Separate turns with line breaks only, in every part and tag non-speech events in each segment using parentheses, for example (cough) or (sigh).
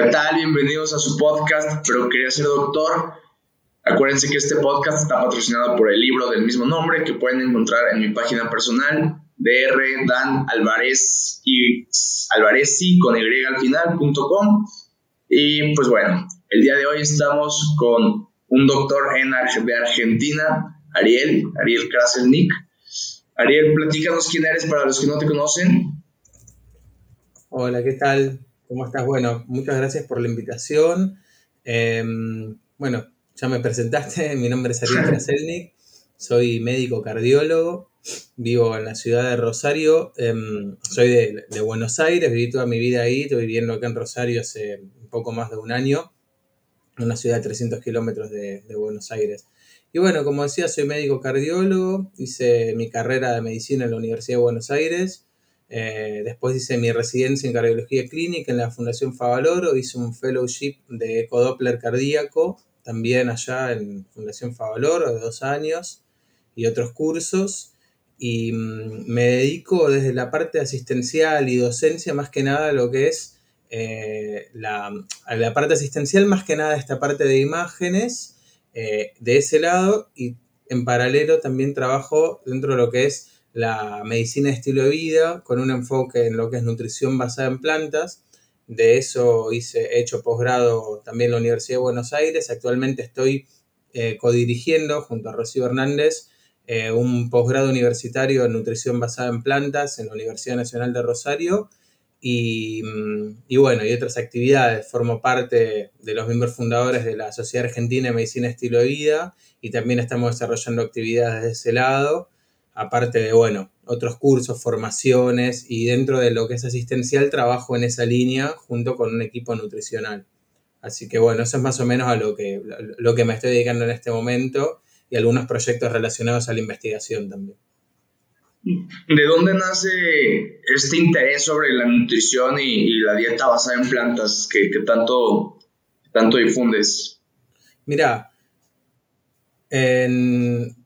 ¿Qué tal? Bienvenidos a su podcast, pero quería ser doctor. Acuérdense que este podcast está patrocinado por el libro del mismo nombre que pueden encontrar en mi página personal, dr dan alvarez y con y al final.com. Y pues bueno, el día de hoy estamos con un doctor en, de Argentina, Ariel, Ariel Kraselnik. Ariel, platícanos quién eres para los que no te conocen.
Hola, ¿qué tal? ¿Cómo estás? Bueno, muchas gracias por la invitación. Em, bueno, ya me presentaste, (laughs) mi nombre es Ariel Kraselnik, soy médico cardiólogo, vivo en la ciudad de Rosario, em, soy de, Buenos Aires, viví toda mi vida ahí, estoy viviendo acá en Rosario hace un poco más de un año, en una ciudad de 300 kilómetros de, de Buenos Aires. Y bueno, como decía, soy médico cardiólogo, hice mi carrera de medicina en la Universidad de Buenos Aires, eh, después hice mi residencia en cardiología clínica en la Fundación Favaloro, hice un fellowship de ecodoppler cardíaco, también allá en Fundación Favaloro de dos años, y otros cursos. Y mm, me dedico desde la parte asistencial y docencia más que nada a lo que es eh, la, la, parte asistencial, más que nada esta parte de imágenes eh, de ese lado y en paralelo también trabajo dentro de lo que es la medicina de estilo de vida, con un enfoque en lo que es nutrición basada en plantas. De eso hice, he hecho posgrado también en la Universidad de Buenos Aires. Actualmente estoy eh, codirigiendo junto a Rocío Hernández eh, un posgrado universitario en nutrición basada en plantas en la Universidad Nacional de Rosario. Y, mm, y, bueno, y otras actividades. Formo parte de los miembros fundadores de la Sociedad Argentina de Medicina Estilo de Vida y también estamos desarrollando actividades de ese lado aparte de, bueno, otros cursos, formaciones y dentro de lo que es asistencial trabajo en esa línea junto con un equipo nutricional. Así que bueno, eso es más o menos a lo que, lo que me estoy dedicando en este momento y algunos proyectos relacionados a la investigación también.
¿De dónde nace este interés sobre la nutrición y, la dieta basada en plantas que, que tanto, tanto difundes?
Mira, en,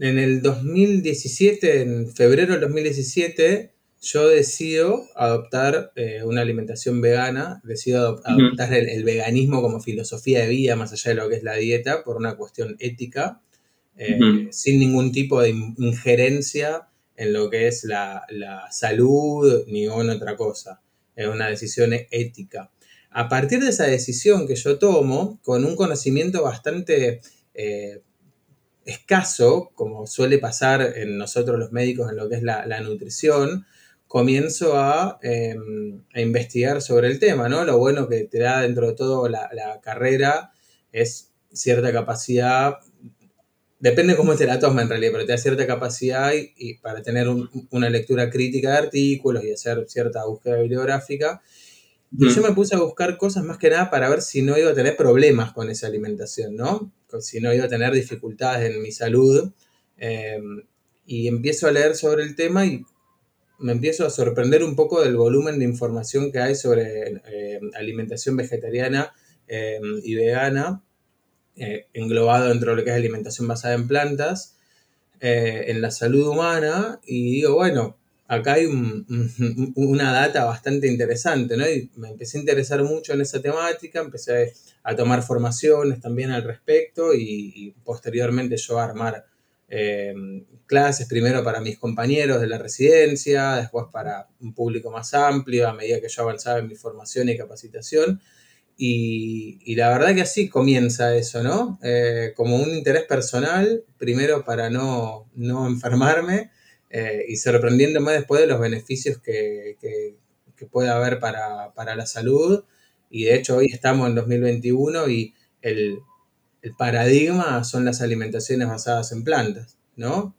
en el 2017, en febrero del 2017, yo decido adoptar eh, una alimentación vegana, decido adoptar el, veganismo como filosofía de vida, más allá de lo que es la dieta, por una cuestión ética, eh, sin ningún tipo de injerencia en lo que es la, salud ni en otra cosa. Es una decisión ética. A partir de esa decisión que yo tomo, con un conocimiento bastante eh, escaso, como suele pasar en nosotros los médicos en lo que es la, nutrición, comienzo em, a, investigar sobre el tema, ¿no? Lo bueno que te da dentro de todo la, carrera es cierta capacidad, depende cómo te la toma en realidad, pero te da cierta capacidad y, para tener una lectura crítica de artículos y hacer cierta búsqueda bibliográfica. Yo me puse a buscar cosas más que nada para ver si no iba a tener problemas con esa alimentación, ¿no? Si no iba a tener dificultades en mi salud. Em, y empiezo a leer sobre el tema y me empiezo a sorprender un poco del volumen de información que hay sobre em, alimentación vegetariana em, y vegana, eh, englobado dentro de lo que es alimentación basada en plantas, eh, en la salud humana. Y digo, bueno, acá hay una data bastante interesante, ¿no? Y me empecé a interesar mucho en esa temática, empecé a tomar formaciones también al respecto y, posteriormente yo a armar eh, clases, primero para mis compañeros de la residencia, después para un público más amplio a medida que yo avanzaba en mi formación y capacitación. Y, la verdad que así comienza eso, ¿no? Eh, como un interés personal, primero para no, no enfermarme, eh, y sorprendiéndome después de los beneficios que, puede haber para, la salud. Y de hecho hoy estamos en 2021 y el, paradigma son las alimentaciones basadas en plantas, ¿no?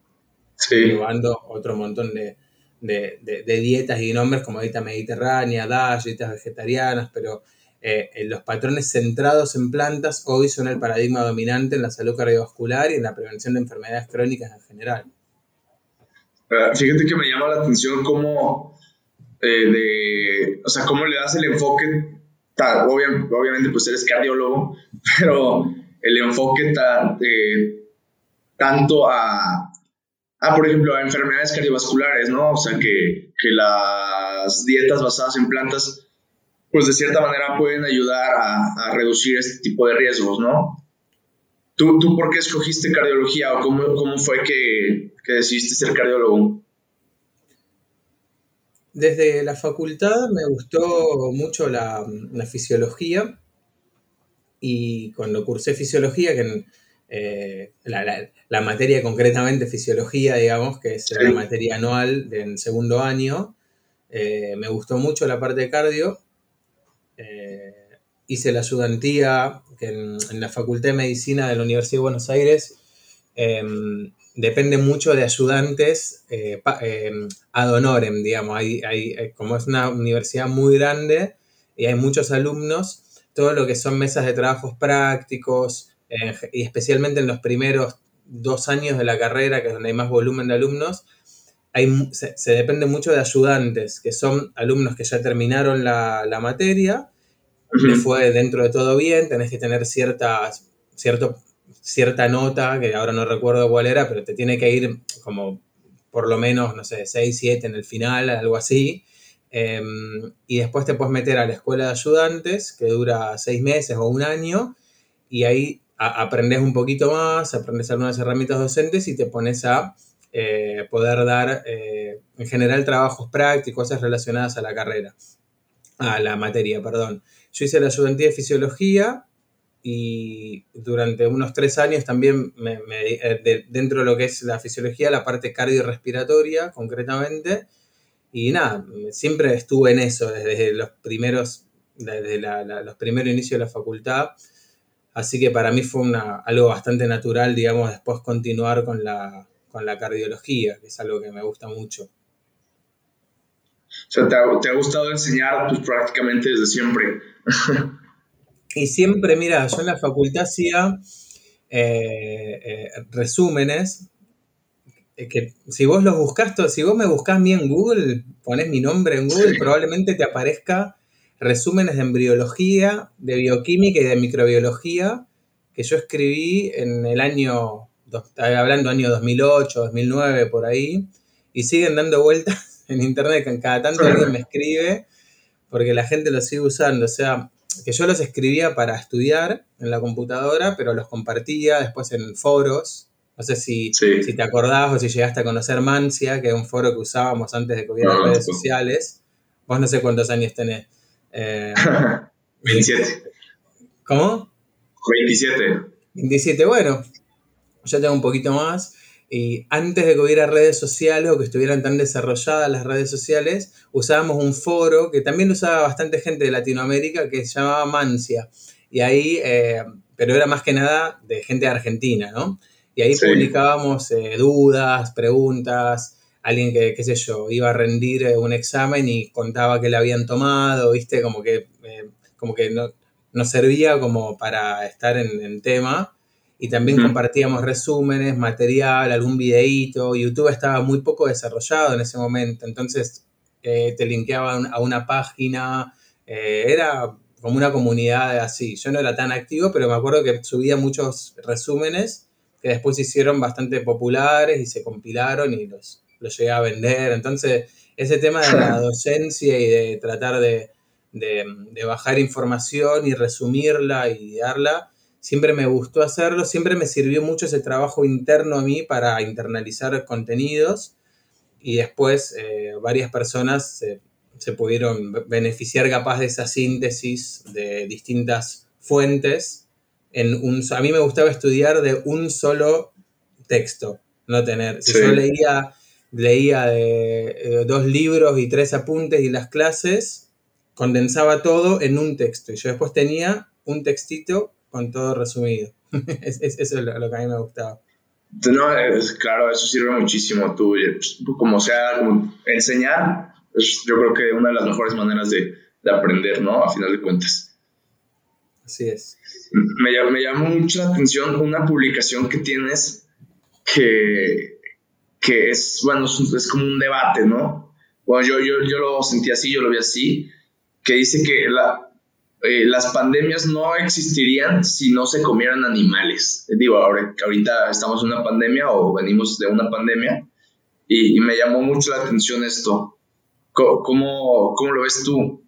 Sí. Llevando otro montón de, dietas y nombres como dieta mediterránea, DASH, dietas vegetarianas, pero eh, los patrones centrados en plantas hoy son el paradigma dominante en la salud cardiovascular y en la prevención de enfermedades crónicas en general.
Fíjate que me llama la atención cómo, eh, o sea, cómo le das el enfoque, obviamente pues eres cardiólogo, (laughs) pero el enfoque tanto a, a, por ejemplo, a enfermedades cardiovasculares, ¿no? O sea, que las dietas basadas en plantas pues de cierta manera pueden ayudar a, reducir este tipo de riesgos, ¿no? ¿Tú, ¿Tú, por qué escogiste cardiología o cómo, cómo fue que, que, decidiste ser cardiólogo?
Desde la facultad me gustó mucho la, la fisiología y cuando cursé fisiología, que eh, la, la, materia concretamente fisiología, digamos, que es la materia anual del segundo año, eh, me gustó mucho la parte de cardio. Eh, hice la ayudantía que en, la Facultad de Medicina de la Universidad de Buenos Aires. Em, depende mucho de ayudantes em, ad honorem, digamos. Hay, hay, como es una universidad muy grande y hay muchos alumnos, todo lo que son mesas de trabajos prácticos, y especialmente en los primeros dos años de la carrera, que es donde hay más volumen de alumnos, hay, se, depende mucho de ayudantes, que son alumnos que ya terminaron la, materia, que fue dentro de todo bien, tenés que tener cierta, cierto, cierta nota, que ahora no recuerdo cuál era, pero te tiene que ir como por lo menos, no sé, 6, 7 en el final, algo así. Em, y después te puedes meter a la escuela de ayudantes, que dura seis meses o un año, y ahí aprendes un poquito más, aprendes algunas herramientas docentes y te pones a eh, poder dar, eh, en general, trabajos prácticos, cosas relacionadas a la carrera, a la materia, perdón. Yo hice la ayudantía de fisiología y durante unos tres años también me, eh, dentro de lo que es la fisiología, la parte cardiorrespiratoria concretamente. Y nada, siempre estuve en eso desde los primeros, desde los primeros inicios de la facultad. Así que para mí fue una, algo bastante natural, digamos, después continuar con la, con la cardiología, que es algo que me gusta mucho. O
sea, te ha, gustado enseñar pues, prácticamente desde siempre.
y siempre, mira, yo en la facultad hacía eh, eh, resúmenes, eh, que si vos los buscas, si vos me buscas a mí en Google, pones mi nombre en Google, probablemente te aparezca resúmenes de embriología, de bioquímica y de microbiología que yo escribí en el año, hablando año 2008, 2009, por ahí, y siguen dando vueltas en internet, que cada tanto alguien me escribe, porque la gente los sigue usando, o sea, que yo los escribía para estudiar en la computadora, pero los compartía después en foros. No sé si, si te acordás o si llegaste a conocer Mancia, que es un foro que usábamos antes de que hubiera redes sociales. Vos no sé cuántos años tenés.
27. (laughs) Eh,
¿Cómo?
27.
27, bueno, yo tengo un poquito más. Y antes de que hubiera redes sociales o que estuvieran tan desarrolladas las redes sociales, usábamos un foro que también usaba bastante gente de Latinoamérica que se llamaba Mancia. Y ahí, eh, pero era más que nada de gente de Argentina, ¿no? Y ahí publicábamos eh, dudas, preguntas, alguien que, qué sé yo, iba a rendir eh, un examen y contaba que le habían tomado, viste, como que, eh, como que no, nos servía como para estar en, tema. Y también compartíamos resúmenes, material, algún videíto. YouTube estaba muy poco desarrollado en ese momento, entonces eh, te linkeaban a una página. era como una comunidad así. Yo no era tan activo, pero me acuerdo que subía muchos resúmenes que después se hicieron bastante populares y se compilaron y los, lo llegué a vender. Entonces, ese tema de la docencia y de tratar de, bajar información y resumirla y darla, siempre me gustó hacerlo, siempre me sirvió mucho ese trabajo interno a mí para internalizar contenidos y después eh, varias personas se, se, pudieron beneficiar capaz de esa síntesis de distintas fuentes. En un, a mí me gustaba estudiar de un solo texto, no tener. Si yo leía leía de, eh, dos libros y tres apuntes y las clases, condensaba todo en un texto. Y yo después tenía un textito con todo resumido. (laughs) eso es lo, que a mí me gustaba.
No, claro, eso sirve muchísimo. Tú, pues, como sea, enseñar, es yo creo que una de las mejores maneras de, de aprender, ¿no? A final de cuentas.
Así es.
Me, me llamó mucho la atención una publicación que tienes que que es, bueno, es, como un debate, ¿no? Bueno, yo, yo, yo lo sentí así, yo lo vi así, que dice que la, eh, las pandemias no existirían si no se comieran animales. Digo, ahora, ahorita estamos en una pandemia o venimos de una pandemia y, me llamó mucho la atención esto. ¿Cómo, cómo lo ves tú?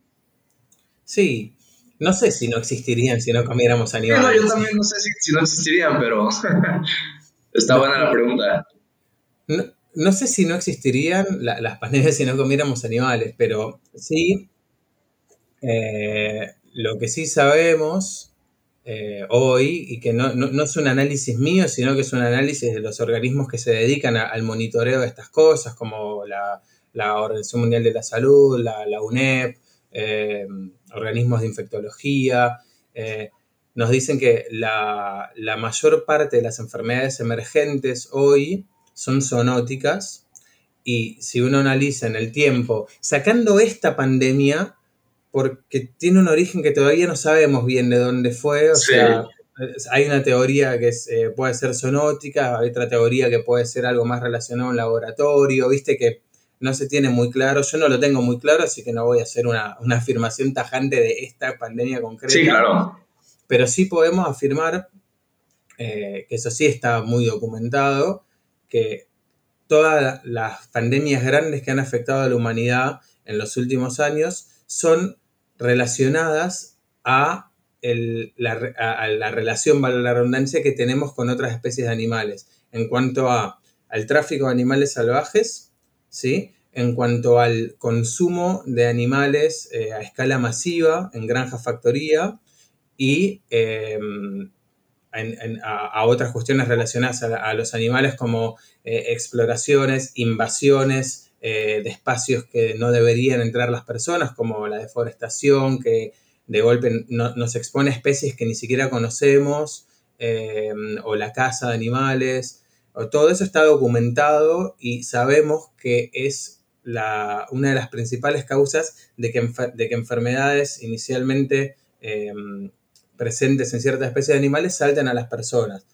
Sí, no sé si no existirían si no comiéramos animales.
yo también (laughs) no sé si, no existirían, pero está buena la pregunta.
No, sé si no existirían las pandemias si no comiéramos animales, pero sí, eh, lo que sí sabemos eh, hoy, y que no, es un análisis mío, sino que es un análisis de los organismos que se dedican al monitoreo de estas cosas, como la, Organización Mundial de la Salud, la, UNEP, eh, organismos de infectología, eh, nos dicen que la, mayor parte de las enfermedades emergentes hoy son zoonóticas y si uno analiza en el tiempo, sacando esta pandemia, porque tiene un origen que todavía no sabemos bien de dónde fue, o sea, hay una teoría que eh, puede ser zoonótica, hay otra teoría que puede ser algo más relacionado a un laboratorio, viste que no se tiene muy claro, yo no lo tengo muy claro, así que no voy a hacer una, afirmación tajante de esta pandemia concreta.
Sí, claro.
Pero sí podemos afirmar, eh, que eso sí está muy documentado, que todas las pandemias grandes que han afectado a la humanidad en los últimos años son relacionadas a, la, relación, vale la redundancia, que tenemos con otras especies de animales. En cuanto a, al tráfico de animales salvajes, ¿sí? en cuanto al consumo de animales eh, a escala masiva en granja factoría y em, a, otras cuestiones relacionadas a, los animales como eh, exploraciones, invasiones, eh, de espacios que no deberían entrar las personas, como la deforestación, que de golpe nos expone a especies que ni siquiera conocemos, eh, o la caza de animales, o todo eso está documentado y sabemos que es la, una de las principales causas de que, de que enfermedades inicialmente eh, presentes en ciertas especies de animales salten a las personas.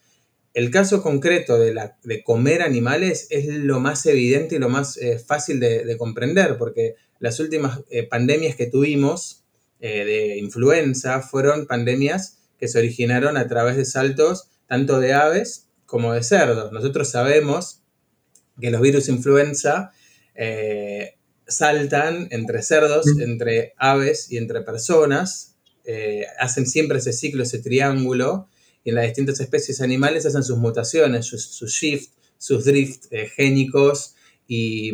El caso concreto de, la, de comer animales es lo más evidente y lo más eh, fácil de, comprender, porque las últimas eh, pandemias que tuvimos eh, de influenza fueron pandemias que se originaron a través de saltos tanto de aves como de cerdos. Nosotros sabemos que los virus influenza saltan entre cerdos, entre aves y entre personas, hacen siempre ese ciclo, ese triángulo, en las distintas especies animales hacen sus mutaciones, sus, shift, sus drift eh, génicos y,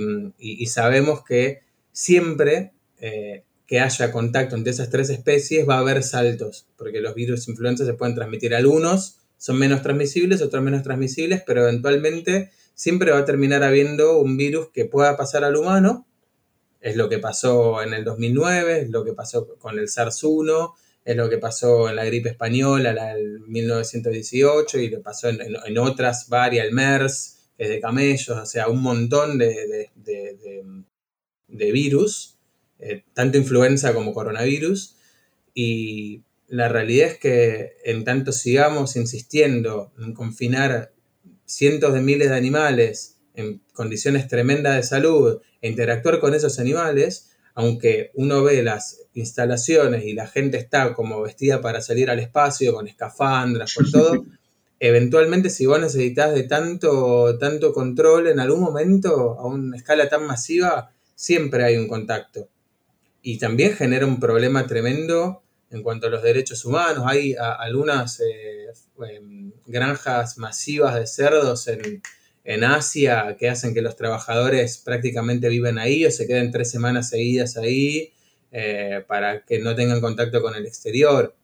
sabemos que siempre eh, que haya contacto entre esas tres especies va a haber saltos, porque los virus influenza se pueden transmitir algunos, son menos transmisibles, otros menos transmisibles, pero eventualmente siempre va a terminar habiendo un virus que pueda pasar al humano. Es lo que pasó en el 2009, es lo que pasó con el SARS-1, es lo que pasó en la gripe española, la del 1918, y lo pasó en, otras varias, el MERS, es de camellos, o sea, un montón de, virus, eh, tanto influenza como coronavirus, y la realidad es que en tanto sigamos insistiendo en confinar cientos de miles de animales en condiciones tremendas de salud e interactuar con esos animales, aunque uno ve las instalaciones y la gente está como vestida para salir al espacio, con escafandras, con todo, (laughs) eventualmente si vos necesitas de tanto, tanto control en algún momento, a una escala tan masiva, siempre hay un contacto. Y también genera un problema tremendo en cuanto a los derechos humanos. Hay algunas eh, em, granjas masivas de cerdos en, en Asia que hacen que los trabajadores prácticamente viven ahí o se queden tres semanas seguidas ahí eh, para que no tengan contacto con el exterior.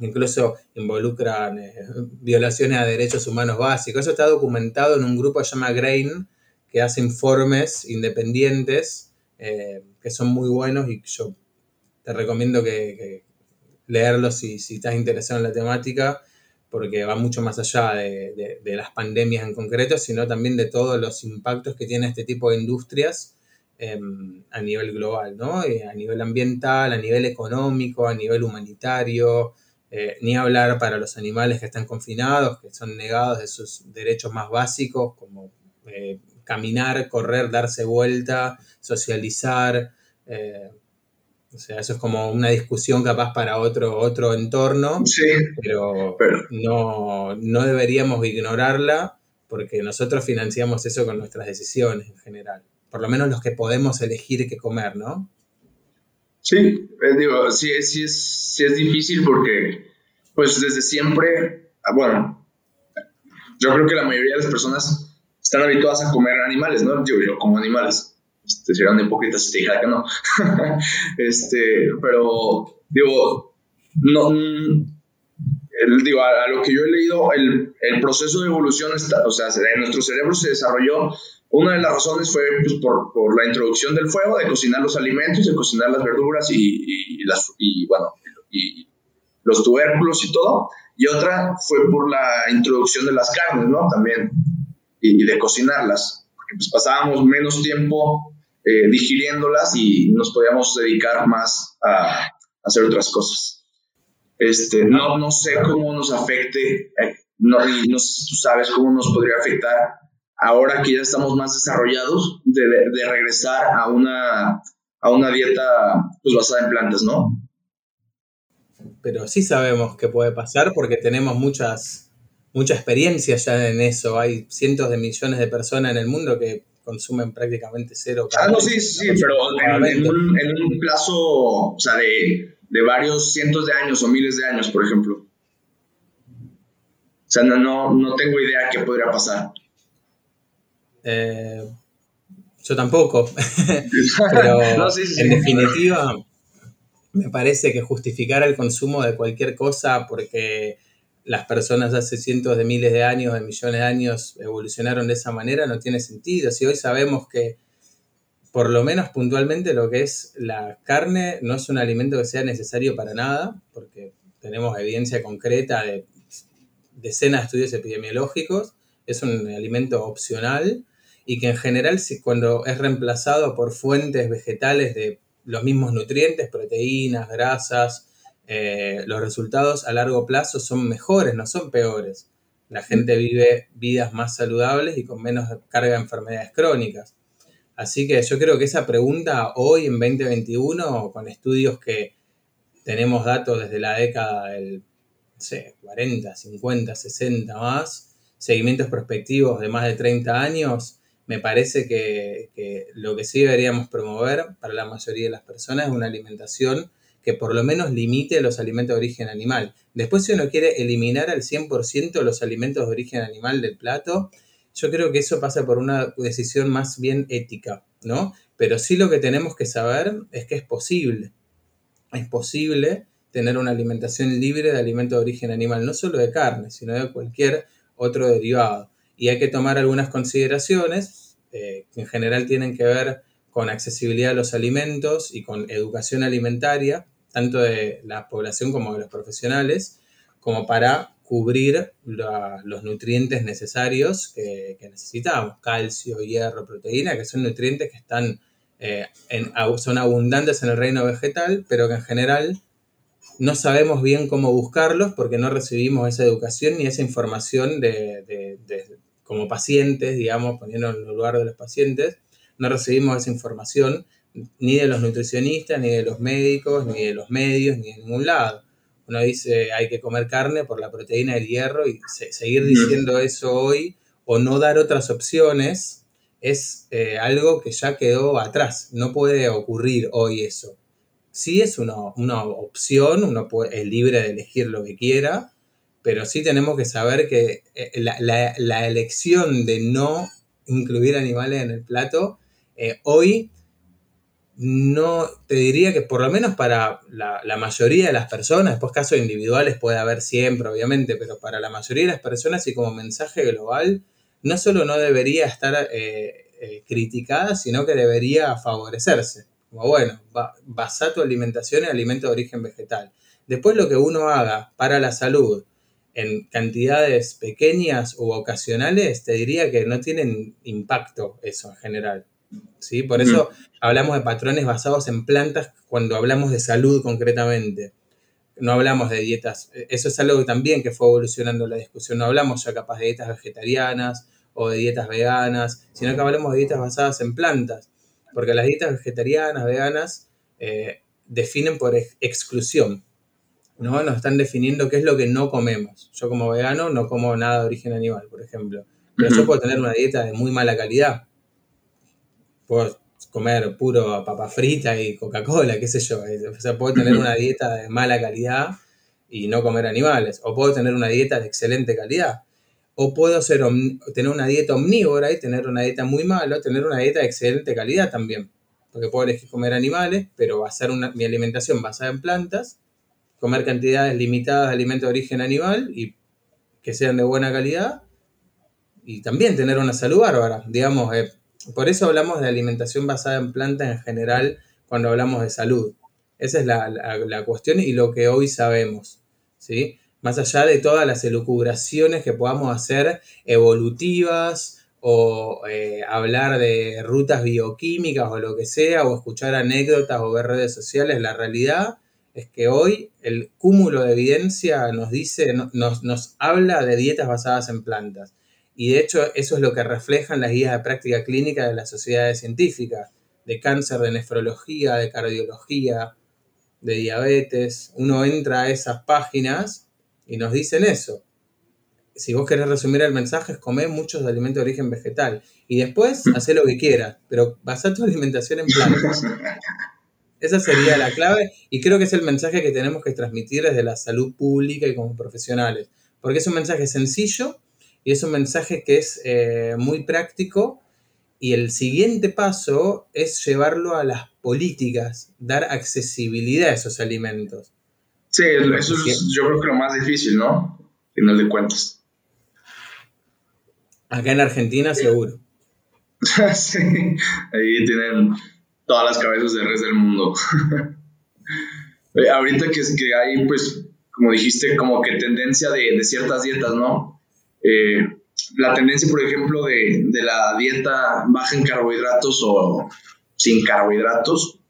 Incluso involucran eh, violaciones a derechos humanos básicos. Eso está documentado en un grupo que se llama Grain, que hace informes independientes eh, que son muy buenos y yo te recomiendo que, leerlos si, si estás interesado en la temática porque va mucho más allá de, las pandemias en concreto, sino también de todos los impactos que tiene este tipo de industrias em, a nivel global, ¿no? Eh, a nivel ambiental, a nivel económico, a nivel humanitario, eh, ni hablar para los animales que están confinados, que son negados de sus derechos más básicos, como eh, caminar, correr, darse vuelta, socializar. O sea, eso es como una discusión capaz para otro, otro entorno,
sí,
pero, No, no deberíamos ignorarla porque nosotros financiamos eso con nuestras decisiones en general. Por lo menos los que podemos elegir qué comer, ¿no?
Sí, eh, digo, sí, sí, es, sí es difícil porque, pues desde siempre, ah, bueno, yo creo que la mayoría de las personas están habituadas a comer animales, ¿no? Digo, yo como animales. Este, sería un hipócrita si te dijera que no. (laughs) este, pero, digo, no, digo, a, lo que yo he leído, el, el proceso de evolución, o sea, en nuestro cerebro se desarrolló una de las razones fue pues, por, por, la introducción del fuego, de cocinar los alimentos, de cocinar las verduras y, y bueno, y los tubérculos y todo. Y otra fue por la introducción de las carnes, ¿no? También, y, de cocinarlas, porque pues pasábamos menos tiempo eh, digiriéndolas y nos podíamos dedicar más a, hacer otras cosas. Este, no, sé cómo nos afecte, eh, no, sé si tú sabes cómo nos podría afectar ahora que ya estamos más desarrollados, de, de regresar a una, a una dieta pues, basada en plantas, ¿no?
Pero sí sabemos que puede pasar porque tenemos muchas, mucha experiencia ya en eso. Hay cientos de millones de personas en el mundo que consumen prácticamente cero.
Ah, no, sí, sí, pero en, un, en, un, plazo, o sea, de, de, varios cientos de años o miles de años, por ejemplo. O sea, no, no, no tengo idea qué podría pasar.
Eh, yo tampoco. (laughs) Pero (laughs) en definitiva, me parece que justificar el consumo de cualquier cosa porque las personas hace cientos de miles de años, de millones de años evolucionaron de esa manera, no tiene sentido. Si hoy sabemos que, por lo menos puntualmente, lo que es la carne no es un alimento que sea necesario para nada, porque tenemos evidencia concreta de decenas de estudios epidemiológicos, es un alimento opcional y que en general cuando es reemplazado por fuentes vegetales de los mismos nutrientes, proteínas, grasas, eh, los resultados a largo plazo son mejores, no son peores. La gente vive vidas más saludables y con menos carga de enfermedades crónicas. Así que yo creo que esa pregunta hoy en 2021, con estudios que tenemos datos desde la década del 40, 50, 60 más, seguimientos prospectivos de más de 30 años, me parece que, lo que sí deberíamos promover para la mayoría de las personas es una alimentación que por lo menos limite los alimentos de origen animal. Después, si uno quiere eliminar al 100% los alimentos de origen animal del plato, yo creo que eso pasa por una decisión más bien ética, ¿no? Pero sí lo que tenemos que saber es que es posible. Es posible tener una alimentación libre de alimentos de origen animal, no solo de carne, sino de cualquier otro derivado. Y hay que tomar algunas consideraciones eh, que en general tienen que ver con accesibilidad a los alimentos y con educación alimentaria, tanto de la población como de los profesionales, como para cubrir los nutrientes necesarios que, necesitamos, calcio, hierro, proteína, que son nutrientes que están, eh, son abundantes en el reino vegetal, pero que en general no sabemos bien cómo buscarlos porque no recibimos esa educación ni esa información de, como pacientes, digamos, poniendo en el lugar de los pacientes, no recibimos esa información ni de los nutricionistas, ni de los médicos, ni de los medios, ni de ningún lado. Uno dice hay que comer carne por la proteína del hierro y seguir diciendo eso hoy o no dar otras opciones es eh, algo que ya quedó atrás. No puede ocurrir hoy eso. Sí es una, una opción, uno puede, es libre de elegir lo que quiera, pero sí tenemos que saber que eh, la, elección de no incluir animales en el plato, eh, hoy no te diría que por lo menos para la, mayoría de las personas, después casos individuales puede haber siempre, obviamente, pero para la mayoría de las personas y como mensaje global, no solo no debería estar eh, criticada, sino que debería favorecerse. Como bueno, basa tu alimentación en alimentos de origen vegetal. Después lo que uno haga para la salud, en cantidades pequeñas u ocasionales, te diría que no tienen impacto eso en general. ¿Sí? Por eso hablamos de patrones basados en plantas cuando hablamos de salud concretamente. No hablamos de dietas, eso es algo que también que fue evolucionando la discusión. No hablamos ya capaz de dietas vegetarianas o de dietas veganas, sino que hablamos de dietas basadas en plantas. Porque las dietas vegetarianas, veganas, eh, definen por exclusión. ¿no? Nos están definiendo qué es lo que no comemos. Yo como vegano no como nada de origen animal, por ejemplo. Pero yo puedo tener una dieta de muy mala calidad. Puedo comer puro papa frita y Coca-Cola, qué sé yo. O sea, puedo tener (clears throat) una dieta de mala calidad y no comer animales. O puedo tener una dieta de excelente calidad. O puedo ser tener una dieta omnívora y tener una dieta muy mala, tener una dieta de excelente calidad también. Porque puedo elegir comer animales, pero basar una, mi alimentación basada en plantas, comer cantidades limitadas de alimentos de origen animal y que sean de buena calidad. Y también tener una salud bárbara. Digamos, eh, por eso hablamos de alimentación basada en plantas en general cuando hablamos de salud. Esa es la, cuestión y lo que hoy sabemos. ¿sí? Más allá de todas las elucubraciones que podamos hacer evolutivas o eh, hablar de rutas bioquímicas o lo que sea, o escuchar anécdotas o ver redes sociales, la realidad es que hoy el cúmulo de evidencia nos dice, nos, nos habla de dietas basadas en plantas. Y de hecho eso es lo que reflejan las guías de práctica clínica de las sociedades científicas, de cáncer, de nefrología, de cardiología, de diabetes. Uno entra a esas páginas y nos dicen eso. Si vos querés resumir el mensaje, es comer muchos alimentos de origen vegetal. Y después, (laughs) hacer lo que quieras, pero basa tu alimentación en plantas. Esa sería la clave y creo que es el mensaje que tenemos que transmitir desde la salud pública y como profesionales. Porque es un mensaje sencillo, y es un mensaje que es eh, muy práctico y el siguiente paso es llevarlo a las políticas, dar accesibilidad a esos alimentos.
Sí, eso es yo creo que lo más difícil, ¿no? Final de cuentas.
Acá en Argentina seguro. (laughs)
sí, ahí tienen todas las cabezas del resto del mundo. (laughs) Ahorita que, que hay, pues, como dijiste, como que tendencia de, de ciertas dietas, ¿no? Eh, la tendencia, por ejemplo, de, la dieta baja en carbohidratos o sin carbohidratos,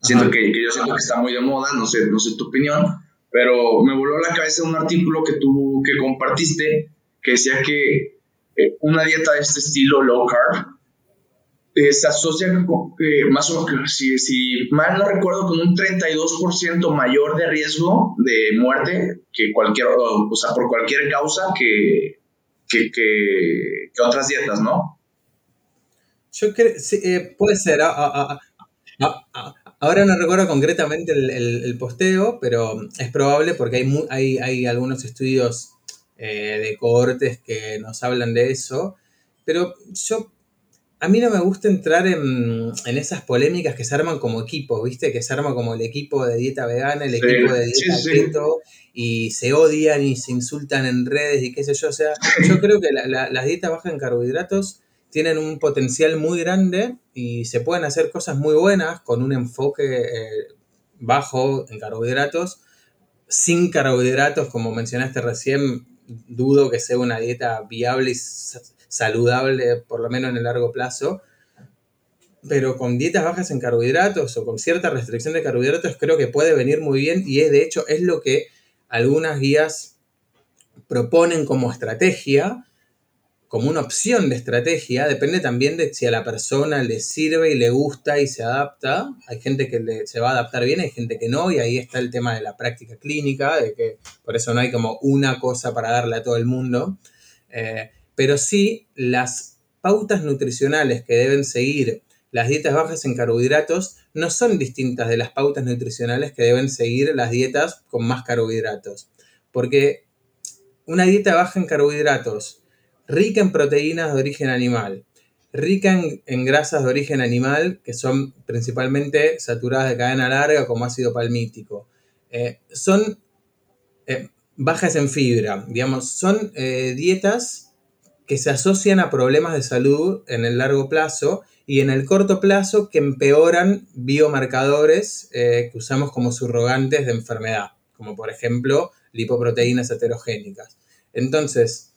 siento que, yo siento que está muy de moda, no sé, no sé tu opinión, pero me voló a la cabeza un artículo que tú que compartiste que decía que eh, una dieta de este estilo low carb eh, se asocia con, más o menos, si, si, mal no recuerdo, con un 32% mayor de riesgo de muerte que cualquier, o sea, por cualquier causa que, que, otras dietas, ¿no?
Yo creo, sí, eh, puede ser. ahora no recuerdo concretamente el, posteo, pero es probable porque hay, hay, hay algunos estudios eh, de cohortes que nos hablan de eso. Pero yo a mí no me gusta entrar en, esas polémicas que se arman como equipo, ¿viste? Que se arma como el equipo de dieta vegana, el equipo de dieta keto, y se odian y se insultan en redes y qué sé yo. O sea, yo creo que las dietas bajas en carbohidratos tienen un potencial muy grande y se pueden hacer cosas muy buenas con un enfoque eh, bajo en carbohidratos. Sin carbohidratos, como mencionaste recién, dudo que sea una dieta viable y saludable, por lo menos en el largo plazo. Pero con dietas bajas en carbohidratos o con cierta restricción de carbohidratos creo que puede venir muy bien y es de hecho es lo que algunas guías proponen como estrategia, como una opción de estrategia, depende también de si a la persona le sirve y le gusta y se adapta. Hay gente que se va a adaptar bien, hay gente que no, y ahí está el tema de la práctica clínica, de que por eso no hay como una cosa para darle a todo el mundo. Eh, pero sí las pautas nutricionales que deben seguir las dietas bajas en carbohidratos no son distintas de las pautas nutricionales que deben seguir las dietas con más carbohidratos. Porque una dieta baja en carbohidratos, rica en proteínas de origen animal, rica en, grasas de origen animal, que son principalmente saturadas de cadena larga como ácido palmítico, eh, son eh, bajas en fibra, digamos, son eh, dietas que se asocian a problemas de salud en el largo plazo y en el corto plazo que empeoran biomarcadores eh, que usamos como surrogantes de enfermedad, como por ejemplo lipoproteínas heterogénicas. Entonces,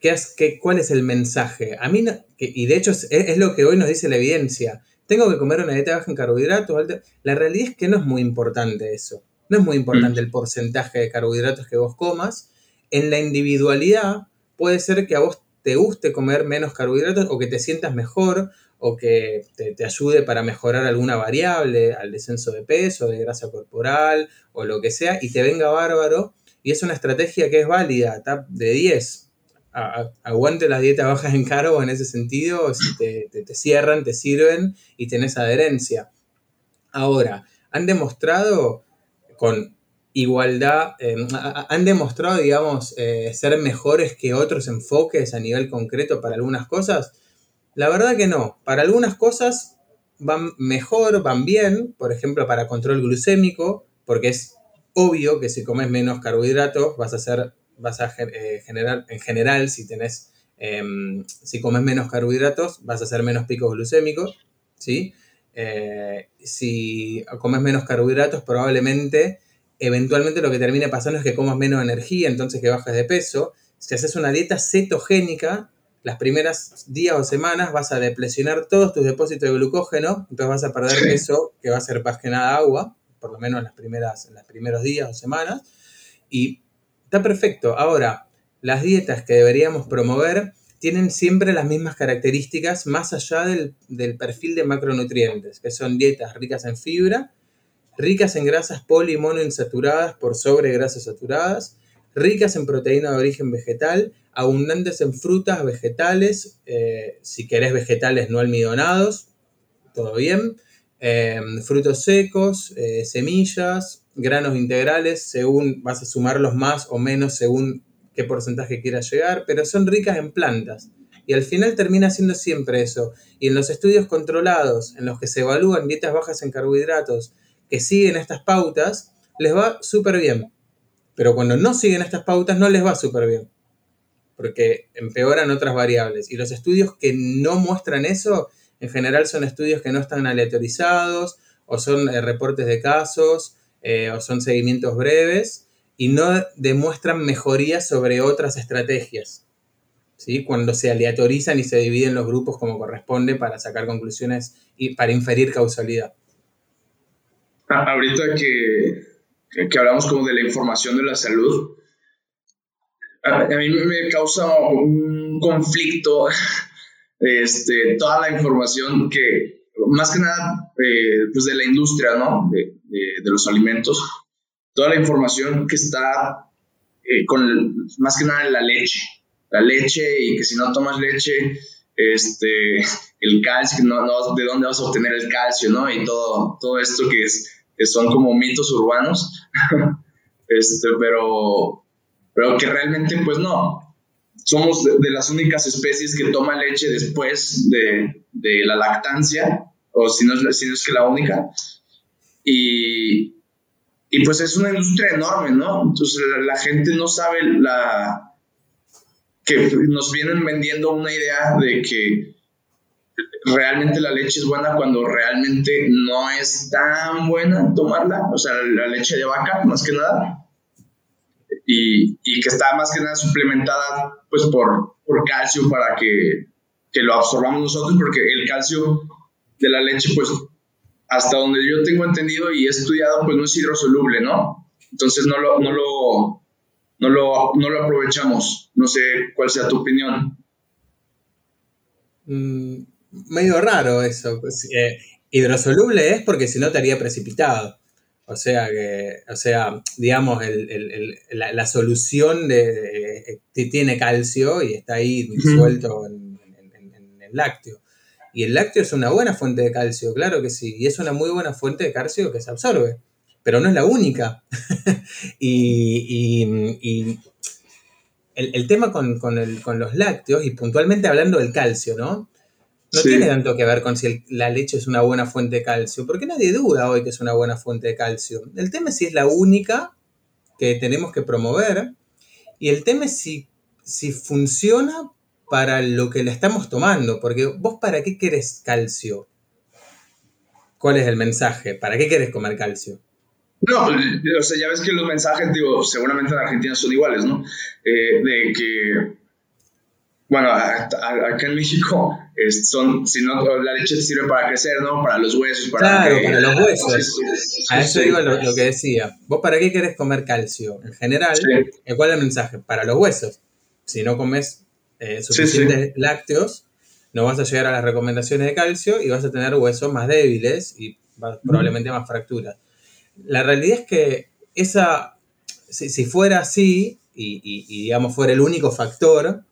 ¿qué es, qué, ¿cuál es el mensaje? A mí, y de hecho es, lo que hoy nos dice la evidencia, tengo que comer una dieta baja en carbohidratos. La realidad es que no es muy importante eso. No es muy importante mm. el porcentaje de carbohidratos que vos comas. En la individualidad, puede ser que a vos te guste comer menos carbohidratos o que te sientas mejor o que te, ayude para mejorar alguna variable, al descenso de peso, de grasa corporal o lo que sea, y te venga bárbaro. Y es una estrategia que es válida, de 10. aguante las dietas bajas en carbo en ese sentido, si te, cierran, te sirven y tenés adherencia. Ahora, han demostrado con igualdad, em, han demostrado, digamos, eh, ser mejores que otros enfoques a nivel concreto para algunas cosas. La verdad que no. Para algunas cosas van mejor, van bien, por ejemplo, para control glucémico, porque es obvio que si comes menos carbohidratos vas a hacer vas a eh, generar, en general, si tenés, em, si comes menos carbohidratos, vas a hacer menos picos glucémicos, ¿sí? Eh, si comes menos carbohidratos, probablemente, eventualmente lo que termine pasando es que comas menos energía, entonces que bajes de peso. Si haces una dieta cetogénica, las primeras días o semanas vas a deplesionar todos tus depósitos de glucógeno, entonces vas a perder peso, que va a ser más que nada agua, por lo menos en las primeras, en los primeros días o semanas. Y Está perfecto. Ahora, las dietas que deberíamos promover tienen siempre las mismas características más allá del, perfil de macronutrientes, que son dietas ricas en fibra, ricas en grasas poli y monoinsaturadas por sobre grasas saturadas, ricas en proteína de origen vegetal, abundantes en frutas, vegetales, eh, si querés vegetales no almidonados, todo bien, eh, frutos secos, eh, semillas, granos integrales, según vas a sumarlos más o menos según qué porcentaje quieras llegar, pero son ricas en plantas. Y al final termina siendo siempre eso. Y en los estudios controlados, en los que se evalúan dietas bajas en carbohidratos, que siguen estas pautas, les va súper bien. Pero cuando no siguen estas pautas, no les va súper bien. Porque empeoran otras variables. Y los estudios que no muestran eso, en general son estudios que no están aleatorizados o son eh, reportes de casos eh, o son seguimientos breves y no demuestran mejoría sobre otras estrategias. ¿sí? Cuando se aleatorizan y se dividen los grupos como corresponde para sacar conclusiones y para inferir causalidad.
Ah, ahorita que, que hablamos como de la información de la salud, a, mí me causa un conflicto este, toda la información que, más que nada, eh, pues de la industria, ¿no? De, de, los alimentos, toda la información que está eh, con, más que nada la leche, la leche y que si no tomas leche, este, el calcio, no, no, de dónde vas a obtener el calcio, ¿no? Y todo, todo esto que, es, que son como mitos urbanos, (laughs) este, pero, pero que realmente pues no, somos de, las únicas especies que toma leche después de, de la lactancia, o si no, es, si no es que la única. Y, y pues es una industria enorme, ¿no? Entonces la, gente no sabe la que nos vienen vendiendo una idea de que realmente la leche es buena cuando realmente no es tan buena tomarla, o sea, la leche de vaca más que nada, y, y que está más que nada suplementada pues por, por calcio para que, que lo absorbamos nosotros, porque el calcio de la leche pues hasta donde yo tengo entendido y he estudiado, pues no es hidrosoluble, ¿no? Entonces no lo, no lo, no lo, no lo aprovechamos. No sé cuál sea tu opinión.
Mm, medio raro eso. Pues, eh, hidrosoluble es porque si no te haría precipitado. O sea que, o sea, digamos, el, el, la, solución de, tiene calcio y está ahí disuelto en, en, el lácteo. Y el lácteo es una buena fuente de calcio, claro que sí. Y es una muy buena fuente de calcio que se absorbe. Pero no es la única. (laughs) y, el, tema con, los lácteos, y puntualmente hablando del calcio, ¿no? No tiene tanto que ver con si la leche es una buena fuente de calcio, porque nadie duda hoy que es una buena fuente de calcio. El tema es si es la única que tenemos que promover, y el tema es si, si funciona para lo que le estamos tomando, porque vos para qué querés calcio? ¿Cuál es el mensaje? ¿Para qué querés comer calcio?
No, o sea, ya ves que los mensajes, digo, seguramente en Argentina son iguales, ¿no? Eh, de que, bueno, acá en México son, si no, la leche te sirve para crecer, ¿no? Para los huesos,
para... Claro, para los huesos. A eso digo lo, que decía. ¿Vos para qué querés comer calcio? En general, ¿cuál es el mensaje? Para los huesos. Si no comes eh, suficientes lácteos, no vas a llegar a las recomendaciones de calcio y vas a tener huesos más débiles y probablemente más fracturas. La realidad es que esa, si, fuera así, y, digamos fuera el único factor,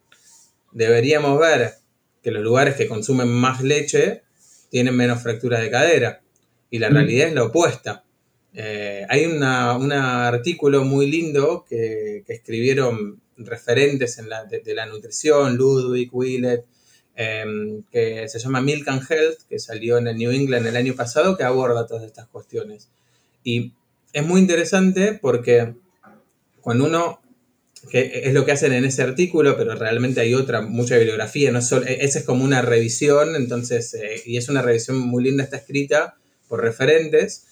deberíamos ver que los lugares que consumen más leche tienen menos fracturas de cadera. Y la realidad es la opuesta. Eh, hay un artículo muy lindo que, escribieron referentes de, la nutrición, Ludwig, Willett, em, que se llama Milk and Health, que salió en el New England el año pasado, que aborda todas estas cuestiones. Y es muy interesante porque cuando uno, que es lo que hacen en ese artículo, pero realmente hay otra, mucha bibliografía, no solo, e, esa es como una revisión, entonces, eh, y es una revisión muy linda, está escrita por referentes.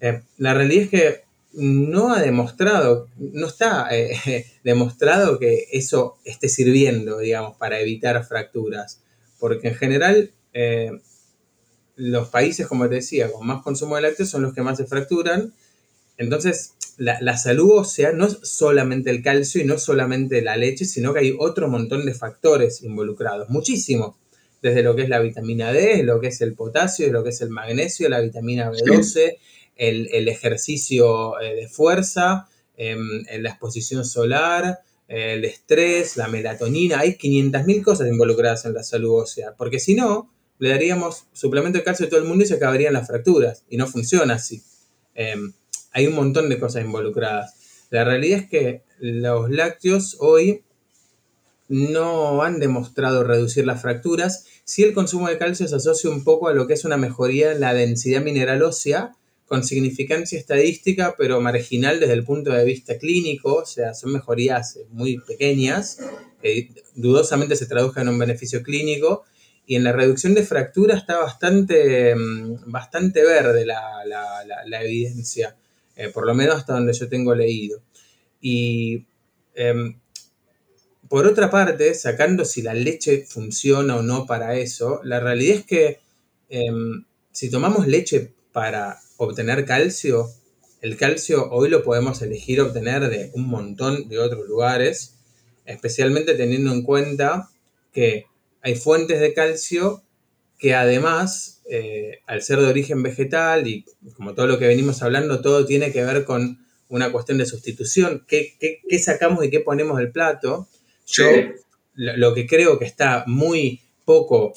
Eh, la realidad es que no ha demostrado, no está eh, (laughs) demostrado que eso esté sirviendo, digamos, para evitar fracturas, porque en general los países, como te decía, con más consumo de lácteos son los que más se fracturan. Entonces, la, salud ósea no es solamente el calcio y no solamente la leche, sino que hay otro montón de factores involucrados, muchísimos. Desde lo que es la vitamina D, lo que es el potasio, lo que es el magnesio, la vitamina B12, el, ejercicio eh, de fuerza, em, la exposición solar, el estrés, la melatonina. Hay 500.000 cosas involucradas en la salud ósea, porque si no, le daríamos suplemento de calcio a todo el mundo y se acabarían las fracturas. Y no funciona así. Em, hay un montón de cosas involucradas. La realidad es que los lácteos hoy no han demostrado reducir las fracturas. Si el consumo de calcio se asocia un poco a lo que es una mejoría en la densidad mineral ósea, con significancia estadística, pero marginal desde el punto de vista clínico, o sea, son mejorías muy pequeñas, que dudosamente se traduzcan en un beneficio clínico, y en la reducción de fractura está bastante, mm, bastante verde la, evidencia, eh, por lo menos hasta donde yo tengo leído. Y em, por otra parte, sacando si la leche funciona o no para eso, la realidad es que em, si tomamos leche para obtener calcio, el calcio hoy lo podemos elegir obtener de un montón de otros lugares, especialmente teniendo en cuenta que hay fuentes de calcio que además, eh, al ser de origen vegetal y como todo lo que venimos hablando, todo tiene que ver con una cuestión de sustitución. ¿Qué, sacamos y qué ponemos del plato? Yo lo, que creo que está muy poco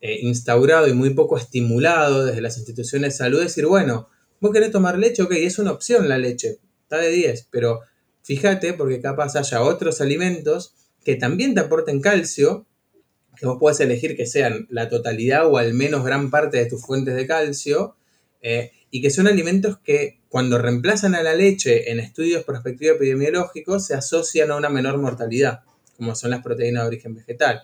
eh, instaurado y muy poco estimulado desde las instituciones de salud es decir, bueno, vos querés tomar leche, ok, es una opción la leche, está de 10, pero fíjate porque capaz haya otros alimentos que también te aporten calcio que vos puedes elegir que sean la totalidad o al menos gran parte de tus fuentes de calcio, eh, y que son alimentos que cuando reemplazan a la leche en estudios prospectivos epidemiológicos se asocian a una menor mortalidad, como son las proteínas de origen vegetal.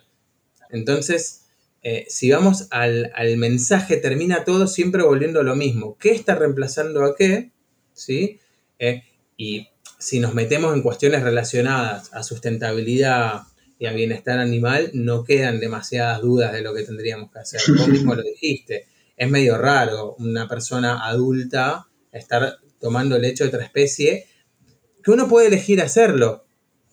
Entonces, eh, si vamos al, mensaje, termina todo siempre volviendo lo mismo. ¿Qué está reemplazando a qué? ¿Sí? Eh, y si nos metemos en cuestiones relacionadas a sustentabilidad, y a bienestar animal, no quedan demasiadas dudas de lo que tendríamos que hacer. Vos mismo lo dijiste. Es medio raro una persona adulta estar tomando leche de otra especie, que uno puede elegir hacerlo.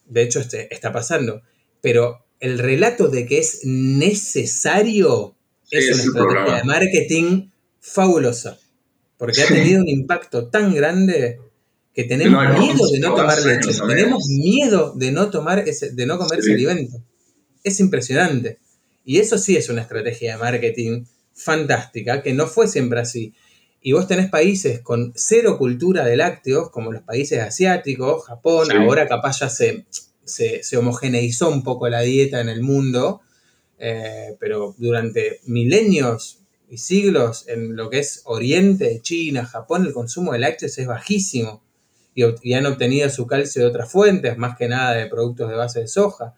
De hecho, este, está pasando. Pero el relato de que es necesario es una estrategia de marketing fabulosa. Porque ha tenido un impacto tan grande que tenemos miedo de no tomar leche, tenemos miedo de no tomar ese, de no comer ese alimento. Es impresionante. Y eso sí es una estrategia de marketing fantástica, que no fue siempre así. Y vos tenés países con cero cultura de lácteos, como los países asiáticos, Japón, ahora capaz ya se, se, homogeneizó un poco la dieta en el mundo, eh, pero durante milenios y siglos en lo que es Oriente, China, Japón, el consumo de lácteos es bajísimo y, han obtenido su calcio de otras fuentes, más que nada de productos de base de soja,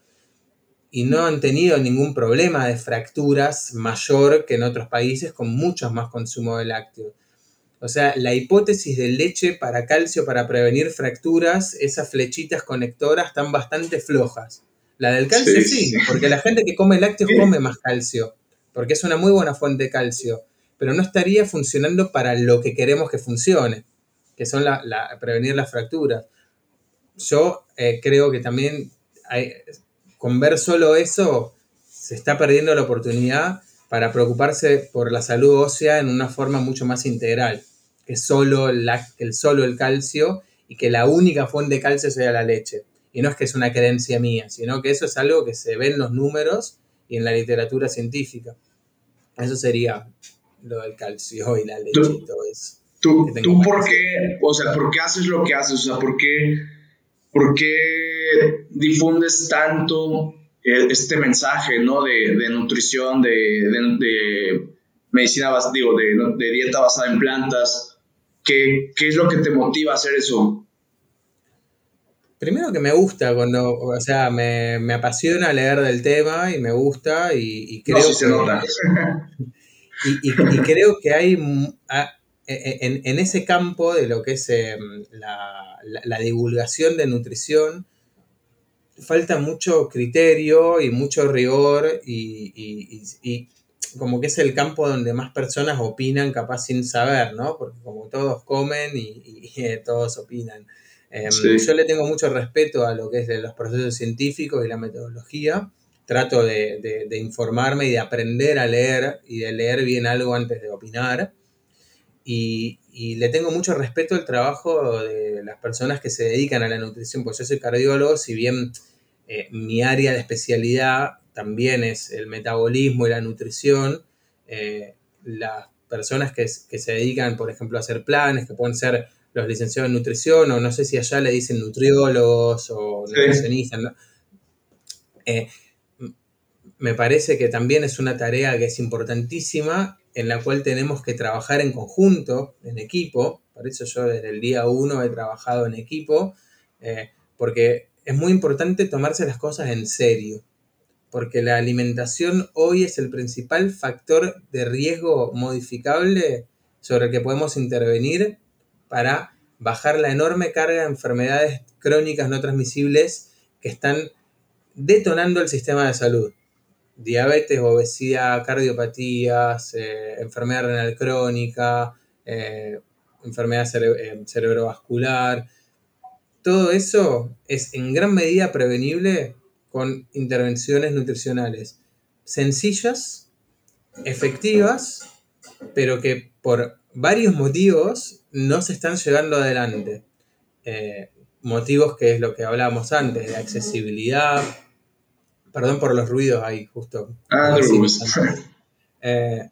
y no han tenido ningún problema de fracturas mayor que en otros países con mucho más consumo de lácteos. O sea, la hipótesis de leche para calcio para prevenir fracturas, esas flechitas conectoras están bastante flojas. La del calcio sí, porque la gente que come lácteos come más calcio, porque es una muy buena fuente de calcio, pero no estaría funcionando para lo que queremos que funcione que son la, prevenir las fracturas. Yo eh, creo que también hay, con ver solo eso se está perdiendo la oportunidad para preocuparse por la salud ósea en una forma mucho más integral, que solo, la, el, solo el calcio y que la única fuente de calcio sea la leche. y no es que es una creencia mía, sino que eso es algo que se ve en los números y en la literatura científica. Eso sería lo del calcio y la leche y todo eso.
¿Tú, tú por qué, o sea, por qué haces lo que haces? O sea, ¿por qué, por qué difundes tanto eh, este mensaje, ¿no? De, de nutrición, de, de, medicina, digo, de, dieta basada en plantas. ¿Qué, ¿Qué es lo que te motiva a hacer eso?
Primero que me gusta, cuando, o sea, me, me apasiona leer del tema y me gusta y, creo que,
se nota. (laughs)
Y, creo que hay en, en, ese campo de lo que es em, la, la, divulgación de nutrición, falta mucho criterio y mucho rigor y, y, como que es el campo donde más personas opinan capaz sin saber, ¿no? Porque como todos comen y, (laughs) todos opinan. Em, yo le tengo mucho respeto a lo que es de los procesos científicos y la metodología. Trato de, informarme y de aprender a leer y de leer bien algo antes de opinar. Y, le tengo mucho respeto al trabajo de las personas que se dedican a la nutrición, pues yo soy cardiólogo, si bien eh, mi área de especialidad también es el metabolismo y la nutrición, eh, las personas que, que, se dedican, por ejemplo, a hacer planes, que pueden ser los licenciados en nutrición, o no sé si allá le dicen nutriólogos o nutricionistas, eh, me parece que también es una tarea que es importantísima, en la cual tenemos que trabajar en conjunto, en equipo, por eso yo desde el día uno he trabajado en equipo, eh, porque es muy importante tomarse las cosas en serio, porque la alimentación hoy es el principal factor de riesgo modificable sobre el que podemos intervenir para bajar la enorme carga de enfermedades crónicas no transmisibles que están detonando el sistema de salud. Diabetes, obesidad, cardiopatías, eh, enfermedad renal crónica, eh, enfermedad eh, cerebrovascular. Todo eso es en gran medida prevenible con intervenciones nutricionales sencillas, efectivas, pero que por varios motivos no se están llevando adelante. Motivos que es lo que hablábamos antes, de accesibilidad. Perdón por los ruidos ahí, justo. Ah, eh,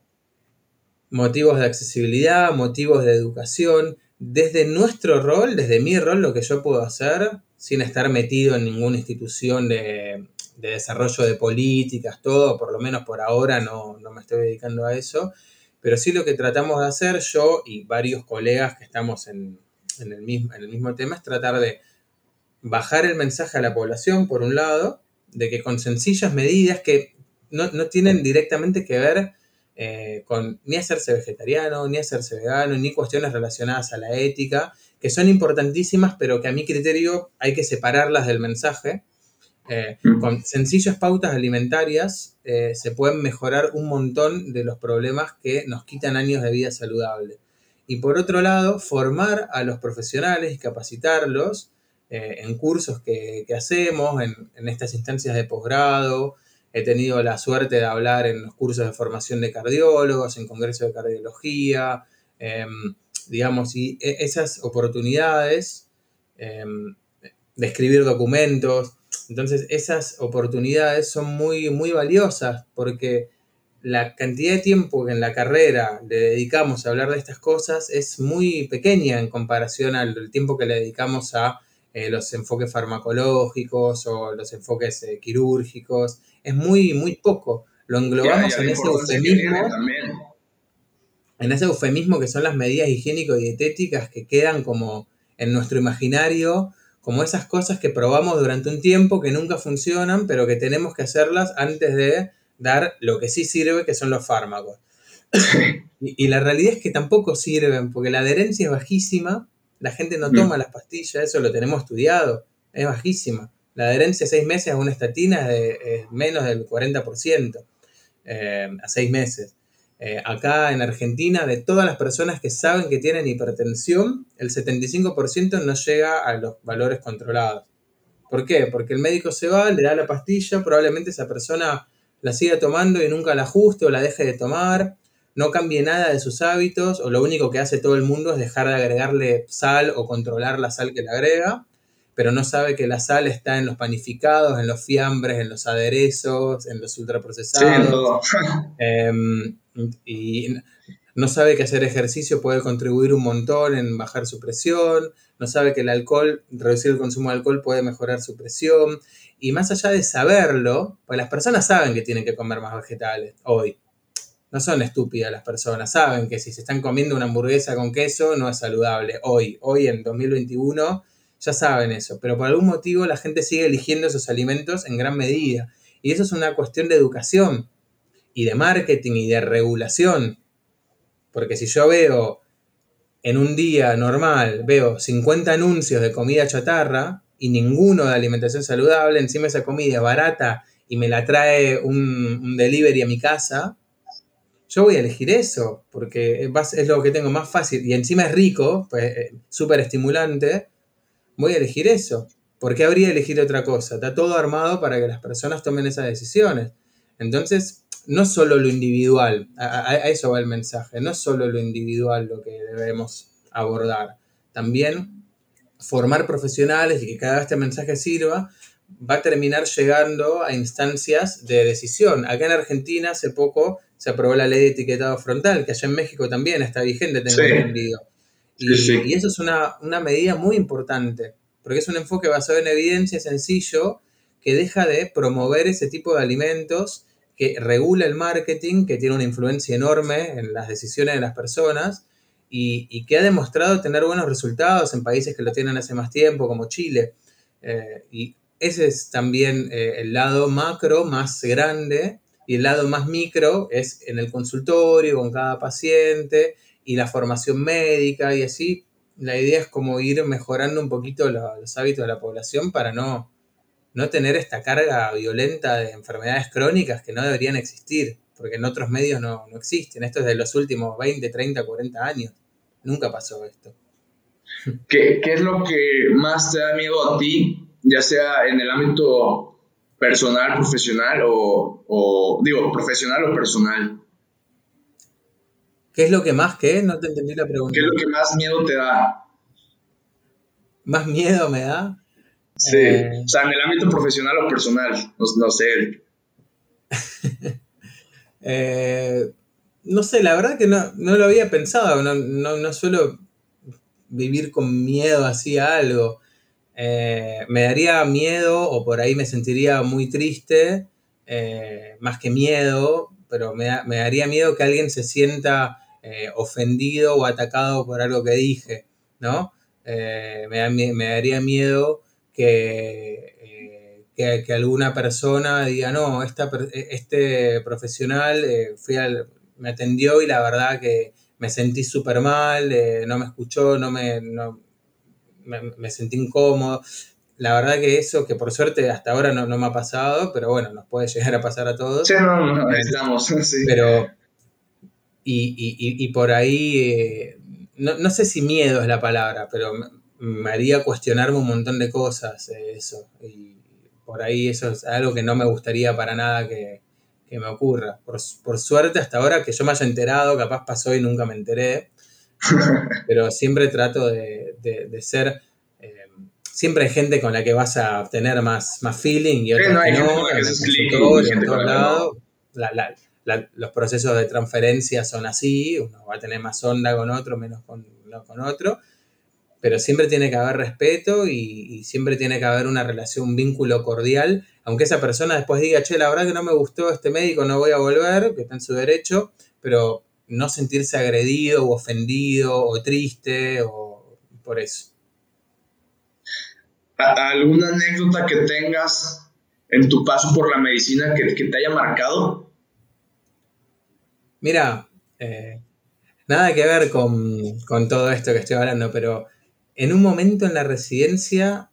motivos de accesibilidad, motivos de educación. Desde nuestro rol, desde mi rol, lo que yo puedo hacer, sin estar metido en ninguna institución de, desarrollo de políticas, todo, por lo menos por ahora no, no me estoy dedicando a eso, pero sí lo que tratamos de hacer yo y varios colegas que estamos en, el, mismo, en el mismo tema es tratar de bajar el mensaje a la población, por un lado, de que con sencillas medidas que no, tienen directamente que ver eh, con ni hacerse vegetariano, ni hacerse vegano, ni cuestiones relacionadas a la ética, que son importantísimas, pero que a mi criterio hay que separarlas del mensaje eh, con sencillas pautas alimentarias eh, se pueden mejorar un montón de los problemas que nos quitan años de vida saludable. Y por otro lado, formar a los profesionales y capacitarlos eh, en cursos que, hacemos, en, estas instancias de posgrado. He tenido la suerte de hablar en los cursos de formación de cardiólogos, en congresos de cardiología, em, digamos, y e, esas oportunidades em, de escribir documentos, entonces esas oportunidades son muy, muy valiosas porque la cantidad de tiempo que en la carrera le dedicamos a hablar de estas cosas es muy pequeña en comparación al tiempo que le dedicamos a eh, los enfoques farmacológicos o los enfoques eh, quirúrgicos. Es muy, muy poco. Lo englobamos en ese eufemismo. En ese eufemismo que son las medidas higiénico-dietéticas que quedan como en nuestro imaginario como esas cosas que probamos durante un tiempo que nunca funcionan, pero que tenemos que hacerlas antes de dar lo que sí sirve, que son los fármacos. (coughs) y, la realidad es que tampoco sirven, porque la adherencia es bajísima, la gente no toma mm. las pastillas, eso lo tenemos estudiado, es bajísima. La adherencia a seis meses a una estatina es, menos del 40%, eh, a seis meses. Eh, acá en Argentina, de todas las personas que saben que tienen hipertensión, el 75% no llega a los valores controlados. ¿Por qué? Porque el médico se va, le da la pastilla, probablemente esa persona la siga tomando y nunca la ajuste o la deje de tomar, no cambie nada de sus hábitos o lo único que hace todo el mundo es dejar de agregarle sal o controlar la sal que le agrega. pero no sabe que la sal está en los panificados, en los fiambres, en los aderezos, en los ultraprocesados. (laughs) Em, y no sabe que hacer ejercicio puede contribuir un montón en bajar su presión, no sabe que el alcohol, reducir el consumo de alcohol puede mejorar su presión. Y más allá de saberlo, pues las personas saben que tienen que comer más vegetales hoy. No son estúpidas las personas, saben que si se están comiendo una hamburguesa con queso no es saludable hoy, hoy en 2021 ya saben eso, pero por algún motivo la gente sigue eligiendo esos alimentos en gran medida. Y eso es una cuestión de educación y de marketing y de regulación. Porque si yo veo en un día normal, veo 50 anuncios de comida chatarra y ninguno de alimentación saludable, encima esa comida es barata y me la trae un, delivery a mi casa, yo voy a elegir eso, porque es lo que tengo más fácil y encima es rico, pues eh, súper estimulante voy a elegir eso. ¿Por qué habría elegido otra cosa? Está todo armado para que las personas tomen esas decisiones. Entonces, no solo lo individual, a, eso va el mensaje, no solo lo individual lo que debemos abordar, también formar profesionales y que cada vez este mensaje sirva, va a terminar llegando a instancias de decisión. Acá en Argentina hace poco se aprobó la ley de etiquetado frontal, que allá en México también está vigente, tengo entendido. Y, eso es una, medida muy importante, porque es un enfoque basado en evidencia sencillo que deja de promover ese tipo de alimentos, que regula el marketing, que tiene una influencia enorme en las decisiones de las personas y, que ha demostrado tener buenos resultados en países que lo tienen hace más tiempo, como Chile. Eh, y ese es también eh, el lado macro más grande y el lado más micro es en el consultorio, con cada paciente y la formación médica y así, la idea es como ir mejorando un poquito los hábitos de la población para no, no tener esta carga violenta de enfermedades crónicas que no deberían existir, porque en otros medios no, existen. Esto es de los últimos 20, 30, 40 años. Nunca pasó esto.
¿Qué, ¿Qué, es lo que más te da miedo a ti, ya sea en el ámbito personal, profesional o, o digo, profesional o personal?
¿Qué es lo que más que? No te entendí la pregunta.
¿Qué es lo que más miedo te da?
¿Más miedo me da?
Sí, eh, o sea, en el ámbito profesional o personal, no, sé. (laughs)
Eh, no sé, la verdad que no, lo había pensado, no, no, suelo vivir con miedo así a algo. Eh, me daría miedo o por ahí me sentiría muy triste, más que miedo, pero me, me, daría miedo que alguien se sienta eh, ofendido o atacado por algo que dije, ¿no? Eh, me, daría miedo que, eh, que, alguna persona diga, no, esta, este profesional fui me atendió y la verdad que me sentí súper mal, no me escuchó, no me, me, sentí incómodo. La verdad que eso, que por suerte hasta ahora no, me ha pasado, pero bueno, nos puede llegar a pasar a todos.
Sí, no, no, necesitamos, (laughs) sí.
Pero, y, por ahí, eh, no, sé si miedo es la palabra, pero me, haría cuestionarme un montón de cosas eh, eso. Y por ahí eso es algo que no me gustaría para nada que, me ocurra. Por, suerte hasta ahora que yo me haya enterado, capaz pasó y nunca me enteré, (laughs) pero siempre trato de, ser... Eh, siempre hay gente con la que vas a obtener más, más feeling y otras que no, en todos lados. La, la, los procesos de transferencia son así, uno va a tener más onda con otro, menos con, con otro, pero siempre tiene que haber respeto y, siempre tiene que haber una relación, un vínculo cordial, aunque esa persona después diga, che, la verdad que no me gustó este médico, no voy a volver, que está en su derecho, pero no sentirse agredido o ofendido o triste o por eso.
¿Alguna anécdota que tengas en tu paso por la medicina que, que te haya marcado?
Mira, eh, nada que ver con, todo esto que estoy hablando, pero en un momento en la residencia,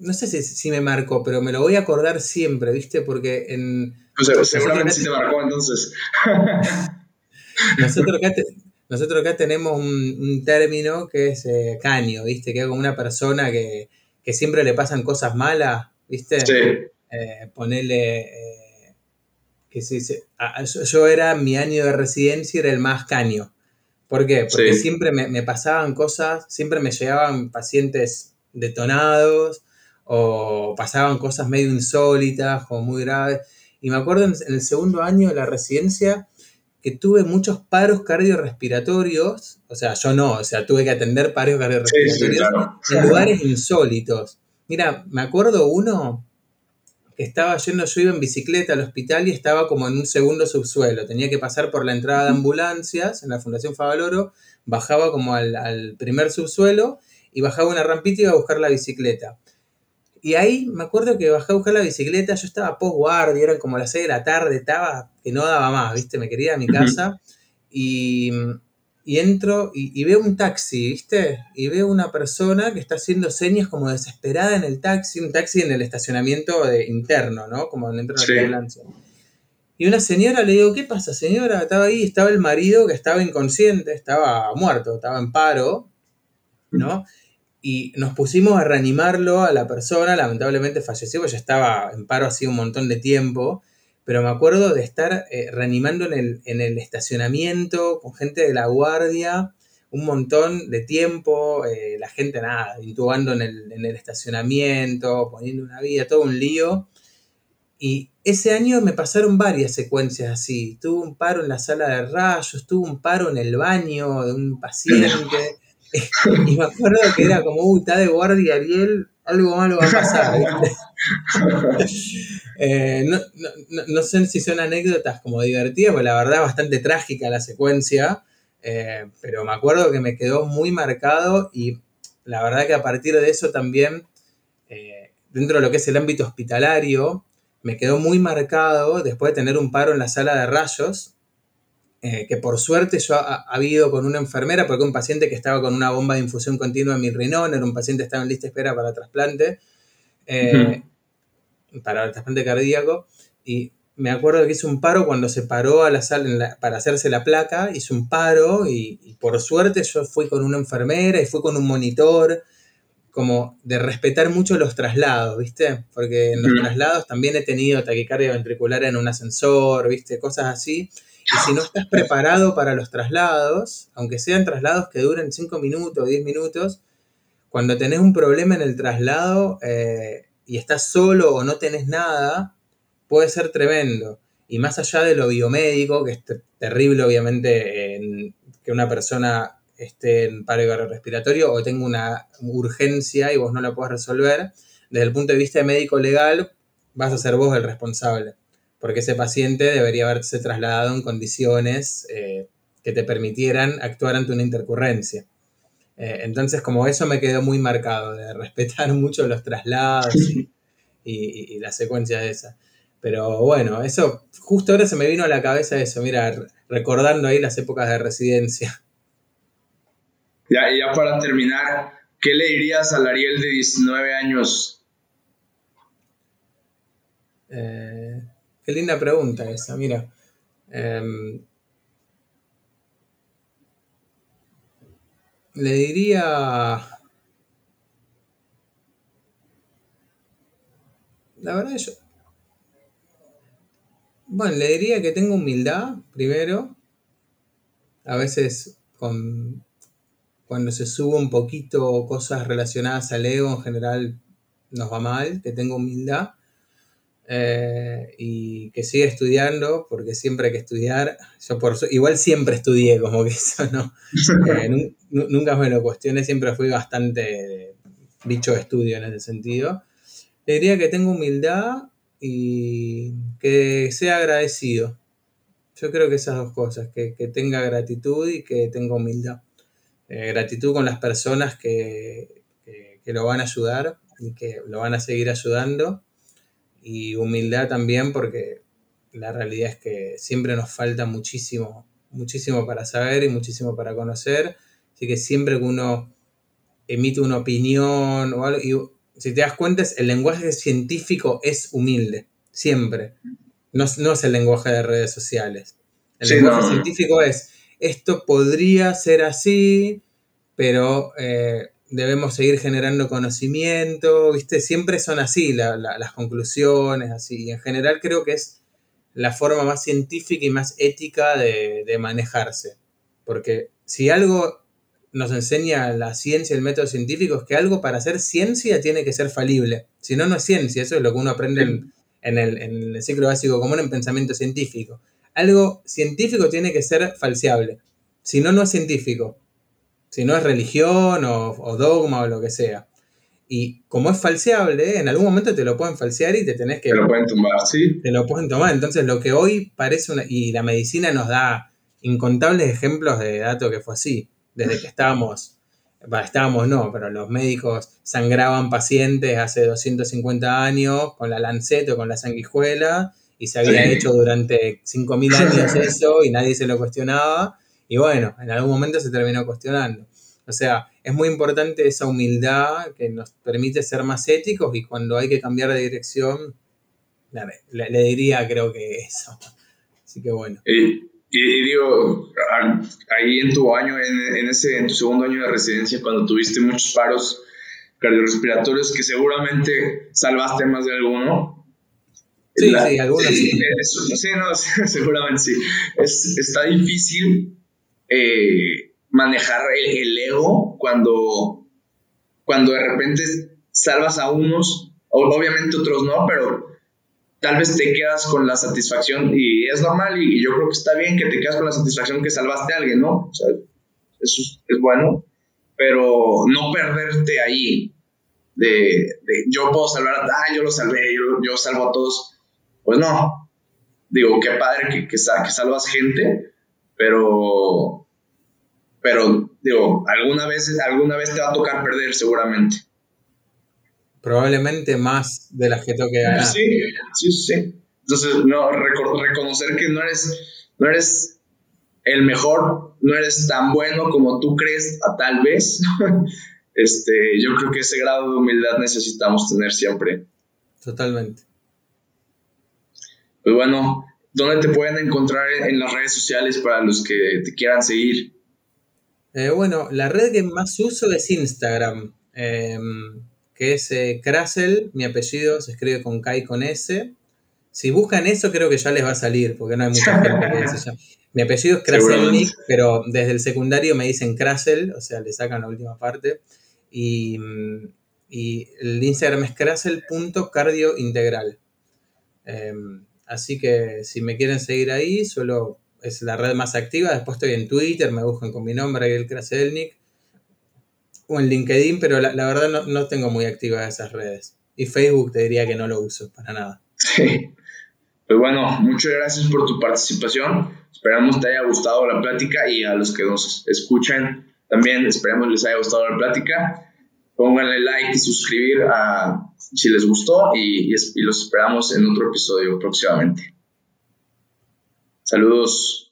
no sé si, me marcó, pero me lo voy a acordar siempre, ¿viste? Porque en...
seguramente sí te marcó entonces. (laughs)
nosotros, acá tenemos un, término que es eh, caño, ¿viste? Que es como una persona que, siempre le pasan cosas malas, ¿viste? Sí. Eh, ponerle que yo era mi año de residencia era el más caño. ¿Por qué? Porque siempre me, pasaban cosas, siempre me llegaban pacientes detonados o pasaban cosas medio insólitas o muy graves. Y me acuerdo en, el segundo año de la residencia que tuve muchos paros cardiorrespiratorios, o sea, yo no, o sea, tuve que atender paros cardiorrespiratorios en lugares insólitos. Mira, me acuerdo uno que estaba yendo, yo iba en bicicleta al hospital y estaba como en un segundo subsuelo, tenía que pasar por la entrada de ambulancias en la Fundación Favaloro, bajaba como al, al primer subsuelo y bajaba una rampita y iba a buscar la bicicleta. Y ahí me acuerdo que bajé a buscar la bicicleta, yo estaba post guardia, eran como las 6 de la tarde, estaba que no daba más, ¿viste? Me quería ir a mi casa y, entro y, veo un taxi, ¿viste? Y veo una persona que está haciendo señas como desesperada en el taxi, un taxi en el estacionamiento de, interno, ¿no? Como dentro de la ambulancia. Y una señora le digo, ¿qué pasa, señora? Estaba ahí, estaba el marido que estaba inconsciente, estaba muerto, estaba en paro, ¿no? Y nos pusimos a reanimarlo a la persona, lamentablemente falleció, ya estaba en paro hacía un montón de tiempo, pero me acuerdo de estar eh, reanimando en el, estacionamiento con gente de la guardia, un montón de tiempo, eh, la gente nada, intubando en el, en el estacionamiento, poniendo una vida, todo un lío. Y ese año me pasaron varias secuencias así. Tuve un paro en la sala de rayos, tuve un paro en el baño de un paciente. (clears throat) (clears throat) (laughs) y me acuerdo que era como, uy, está de guardia Ariel, algo malo va a pasar. (laughs) Eh, no, sé si son anécdotas como divertidas, porque la verdad es bastante trágica la secuencia, eh, pero me acuerdo que me quedó muy marcado y la verdad que a partir de eso también, eh, dentro de lo que es el ámbito hospitalario, me quedó muy marcado después de tener un paro en la sala de rayos, eh, que por suerte yo ha, habido con una enfermera, porque un paciente que estaba con una bomba de infusión continua en mi riñón, era un paciente que estaba en lista de espera para trasplante, eh, para el trasplante cardíaco, y me acuerdo que hizo un paro cuando se paró a la sala para hacerse la placa, hizo un paro y, y, por suerte yo fui con una enfermera y fui con un monitor, como de respetar mucho los traslados, ¿viste? Porque en los traslados también he tenido taquicardia ventricular en un ascensor, ¿viste? Cosas así. Y si no estás preparado para los traslados, aunque sean traslados que duren 5 minutos o 10 minutos, cuando tenés un problema en el traslado eh, y estás solo o no tenés nada, puede ser tremendo. Y más allá de lo biomédico, que es terrible obviamente que una persona esté en paro respiratorio o tenga una urgencia y vos no la puedas resolver, desde el punto de vista médico legal, vas a ser vos el responsable porque ese paciente debería haberse trasladado en condiciones eh, que te permitieran actuar ante una intercurrencia. Eh, entonces, como eso me quedó muy marcado, de respetar (laughs) mucho los traslados y, la secuencia de esa. Pero bueno, eso, justo ahora se me vino a la cabeza eso, mira, recordando ahí las épocas de residencia.
Ya, ya para terminar, ¿qué le dirías al Ariel de 19 años?
Eh, Qué linda pregunta esa, mira. Em, le diría... La verdad yo... Bueno, le diría que tengo humildad, primero. A veces con, cuando se sube un poquito cosas relacionadas al ego, en general nos va mal, que tengo humildad. Eh, y que siga estudiando, porque siempre hay que estudiar. Yo por igual siempre estudié, como que (laughs) eso no. Eh, nunca me lo cuestioné, siempre fui bastante bicho de estudio en ese sentido. Le diría que tengo humildad y que sea agradecido. Yo creo que esas dos cosas, que, tenga gratitud y que tenga humildad. Eh, gratitud con las personas que, que lo van a ayudar y que lo van a seguir ayudando y humildad también porque la realidad es que siempre nos falta muchísimo, muchísimo para saber y muchísimo para conocer. Así que siempre que uno emite una opinión o algo, y si te das cuenta, el lenguaje científico es humilde, siempre. No, es el lenguaje de redes sociales. El lenguaje científico es, esto podría ser así, pero eh, debemos seguir generando conocimiento, ¿viste? Siempre son así las conclusiones, así. Y en general creo que es la forma más científica y más ética de, manejarse. Porque si algo nos enseña la ciencia, el método científico, es que algo para hacer ciencia tiene que ser falible. Si no, no es ciencia. Eso es lo que uno aprende en, el, en el ciclo básico común en pensamiento científico. Algo científico tiene que ser falseable. Si no, no es científico. Si no es religión o, dogma o lo que sea. Y como es falseable, en algún momento te lo pueden falsear y te tenés que...
Te lo pueden tomar, sí.
Te lo pueden tomar. Entonces, lo que hoy parece una... Y la medicina nos da incontables ejemplos de datos que fue así. Desde que estábamos... estábamos no, pero los médicos sangraban pacientes hace 250 años con la lanceta o con la sanguijuela y se había hecho durante 5.000 años (laughs) eso y nadie se lo cuestionaba. Y bueno, en algún momento se terminó cuestionando. O sea, es muy importante esa humildad que nos permite ser más éticos y cuando hay que cambiar de dirección, le, diría creo que eso. Así que bueno.
Y, digo, ahí en tu año, en, ese, en tu segundo año de residencia, cuando tuviste muchos paros cardiorrespiratorios que seguramente salvaste más de alguno,
Sí, sí, algunos sí. (laughs)
sí, no, (laughs) seguramente sí. Es, está difícil eh, manejar el, ego cuando, cuando de repente salvas a unos, obviamente otros no, pero tal vez te quedas con la satisfacción y es normal y, yo creo que está bien que te quedas con la satisfacción que salvaste a alguien, ¿no? Eso es, bueno, pero no perderte ahí de, yo puedo salvar a, ah, yo lo salvé, yo, yo salvo a todos pues no. Digo, qué padre que, que, salvas gente, pero, pero, digo, alguna vez, alguna vez te va a tocar perder seguramente.
Probablemente más de las que toque ganar.
Sí, sí, sí. Entonces, no, reconocer que no eres, no eres el mejor, no eres tan bueno como tú crees, a tal vez. (laughs) este, yo creo que ese grado de humildad necesitamos tener siempre.
Totalmente.
Pues bueno, ¿dónde te pueden encontrar en las redes sociales para los que te quieran seguir?
Eh, bueno, la red que más uso es Instagram, em, que es eh, mi apellido se escribe con K y con S. Si buscan eso, creo que ya les va a salir, porque no hay mucha gente que se llama. (laughs) Mi apellido es Kraselnik, pero desde el secundario me dicen Krasel, o sea, le sacan la última parte. Y, y el Instagram es krasel.cardiointegral. Eh, Así que si me quieren seguir ahí, solo es la red más activa. Después estoy en Twitter, me buscan con mi nombre, Ariel Kraselnik. O en LinkedIn, pero la, verdad no, tengo muy activas esas redes. Y Facebook te diría que no lo uso para nada.
Sí. Pues bueno, muchas gracias por tu participación. Esperamos te haya gustado la plática y a los que nos escuchan también esperamos les haya gustado la plática pónganle like y suscribir a, si les gustó y, y los esperamos en otro episodio próximamente. Saludos.